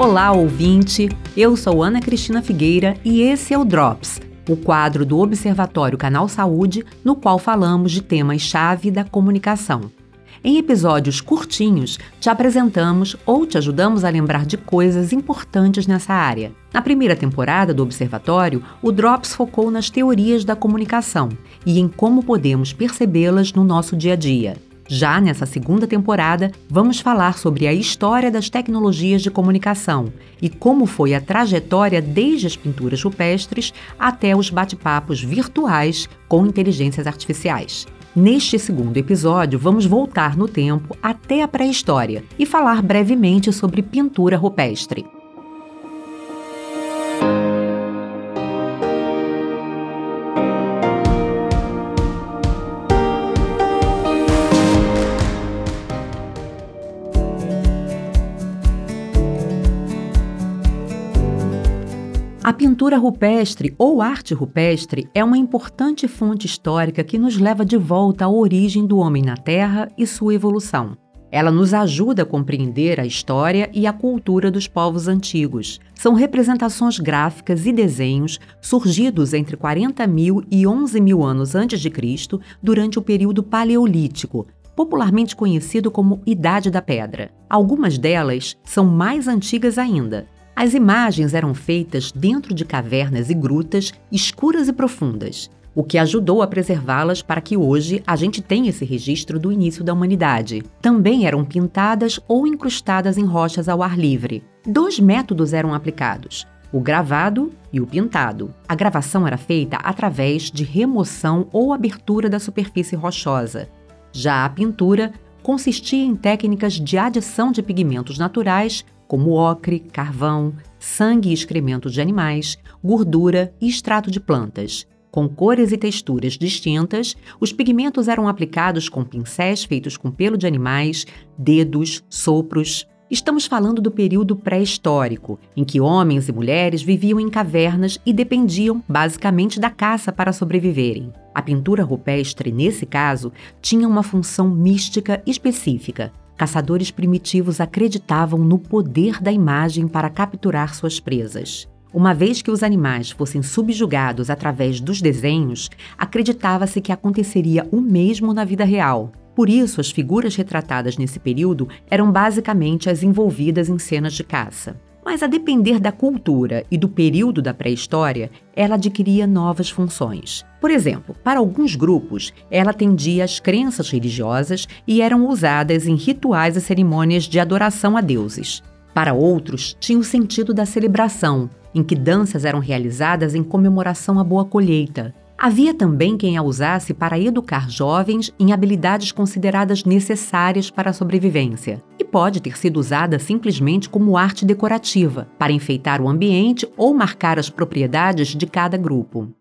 Olá, ouvinte! Eu sou Ana Cristina Figueira e esse é o Drops, o quadro do Observatório Canal Saúde, no qual falamos de temas-chave da comunicação. Em episódios curtinhos, te apresentamos ou te ajudamos a lembrar de coisas importantes nessa área. Na primeira temporada do Observatório, o Drops focou nas teorias da comunicação e em como podemos percebê-las no nosso dia a dia. Já nessa segunda temporada, vamos falar sobre a história das tecnologias de comunicação e como foi a trajetória desde as pinturas rupestres até os bate-papos virtuais com inteligências artificiais. Neste segundo episódio, vamos voltar no tempo até a pré-história e falar brevemente sobre pintura rupestre. A pintura rupestre ou arte rupestre é uma importante fonte histórica que nos leva de volta à origem do homem na Terra e sua evolução. Ela nos ajuda a compreender a história e a cultura dos povos antigos. São representações gráficas e desenhos surgidos entre 40 mil e 11 mil anos antes de Cristo, durante o período paleolítico, popularmente conhecido como Idade da Pedra. Algumas delas são mais antigas ainda, as imagens eram feitas dentro de cavernas e grutas escuras e profundas, o que ajudou a preservá-las para que hoje a gente tenha esse registro do início da humanidade. Também eram pintadas ou incrustadas em rochas ao ar livre. Dois métodos eram aplicados: o gravado e o pintado. A gravação era feita através de remoção ou abertura da superfície rochosa. Já a pintura consistia em técnicas de adição de pigmentos naturais como ocre, carvão, sangue e excrementos de animais, gordura e extrato de plantas. Com cores e texturas distintas, os pigmentos eram aplicados com pincéis feitos com pelo de animais, dedos, sopros. Estamos falando do período pré-histórico, em que homens e mulheres viviam em cavernas e dependiam basicamente da caça para sobreviverem. A pintura rupestre, nesse caso, tinha uma função mística específica, caçadores primitivos acreditavam no poder da imagem para capturar suas presas. Uma vez que os animais fossem subjugados através dos desenhos, acreditava-se que aconteceria o mesmo na vida real. Por isso, as figuras retratadas nesse período eram basicamente as envolvidas em cenas de caça. Mas a depender da cultura e do período da pré-história, ela adquiria novas funções. Por exemplo, para alguns grupos, ela atendia às crenças religiosas e eram usadas em rituais e cerimônias de adoração a deuses. Para outros, tinha o sentido da celebração, em que danças eram realizadas em comemoração à boa colheita, Havia também quem a usasse para educar jovens em habilidades consideradas necessárias para a sobrevivência, e pode ter sido usada simplesmente como arte decorativa, para enfeitar o ambiente ou marcar as propriedades de cada grupo.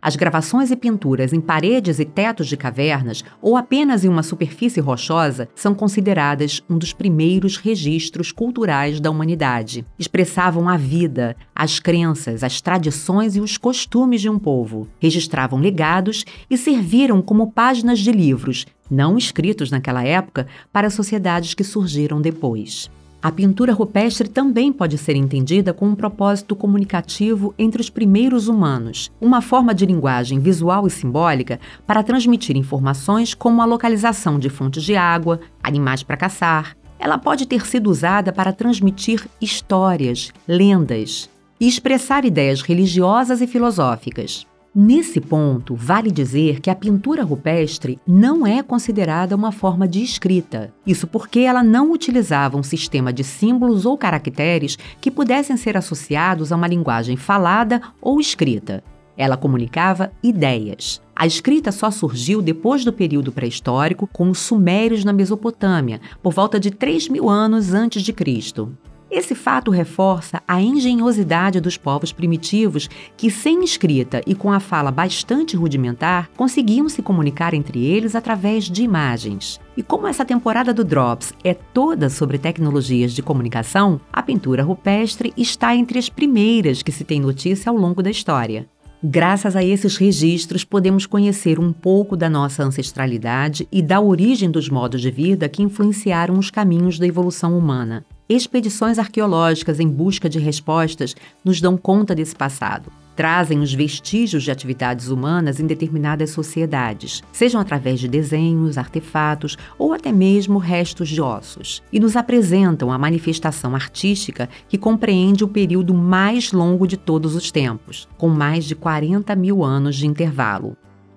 As gravações e pinturas em paredes e tetos de cavernas ou apenas em uma superfície rochosa são consideradas um dos primeiros registros culturais da humanidade. Expressavam a vida, as crenças, as tradições e os costumes de um povo. Registravam legados e serviram como páginas de livros, não escritos naquela época, para sociedades que surgiram depois. A pintura rupestre também pode ser entendida com um propósito comunicativo entre os primeiros humanos, uma forma de linguagem visual e simbólica para transmitir informações como a localização de fontes de água, animais para caçar. Ela pode ter sido usada para transmitir histórias, lendas e expressar ideias religiosas e filosóficas. Nesse ponto, vale dizer que a pintura rupestre não é considerada uma forma de escrita. Isso porque ela não utilizava um sistema de símbolos ou caracteres que pudessem ser associados a uma linguagem falada ou escrita. Ela comunicava ideias. A escrita só surgiu depois do período pré-histórico com os sumérios na Mesopotâmia, por volta de 3 mil anos antes de Cristo. Esse fato reforça a engenhosidade dos povos primitivos que, sem escrita e com a fala bastante rudimentar, conseguiam se comunicar entre eles através de imagens. E como essa temporada do Drops é toda sobre tecnologias de comunicação, a pintura rupestre está entre as primeiras que se tem notícia ao longo da história. Graças a esses registros, podemos conhecer um pouco da nossa ancestralidade e da origem dos modos de vida que influenciaram os caminhos da evolução humana. Expedições arqueológicas em busca de respostas nos dão conta desse passado. Trazem os vestígios de atividades humanas em determinadas sociedades, sejam através de desenhos, artefatos ou até mesmo restos de ossos, e nos apresentam a manifestação artística que compreende o período mais longo de todos os tempos, com mais de 40 mil anos de intervalo.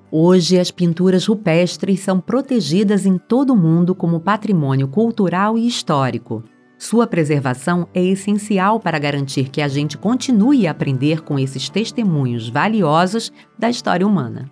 Hoje, as pinturas rupestres são protegidas em todo o mundo como patrimônio cultural e histórico. Sua preservação é essencial para garantir que a gente continue a aprender com esses testemunhos valiosos da história humana.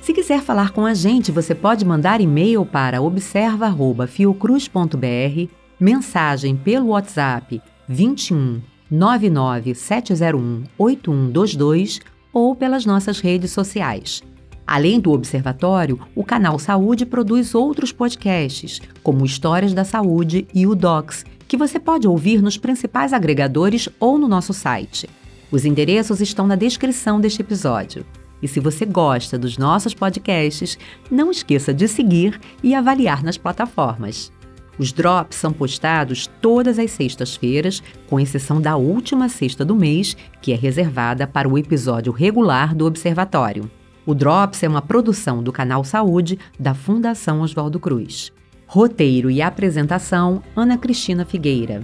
Se quiser falar com a gente, você pode mandar e-mail para observa@fiocruz.br, mensagem pelo WhatsApp 21 99 701 8122 ou pelas nossas redes sociais. Além do Observatório, o canal Saúde produz outros podcasts, como Histórias da Saúde e o Docs, que você pode ouvir nos principais agregadores ou no nosso site. Os endereços estão na descrição deste episódio. E se você gosta dos nossos podcasts, não esqueça de seguir e avaliar nas plataformas. Os drops são postados todas as sextas-feiras, com exceção da última sexta do mês, que é reservada para o episódio regular do Observatório. O Drops é uma produção do canal Saúde da Fundação Oswaldo Cruz. Roteiro e apresentação: Ana Cristina Figueira.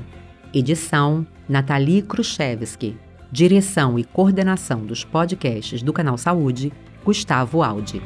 Edição: Nathalie Khrushchevsky. Direção e coordenação dos podcasts do canal Saúde: Gustavo Aldi.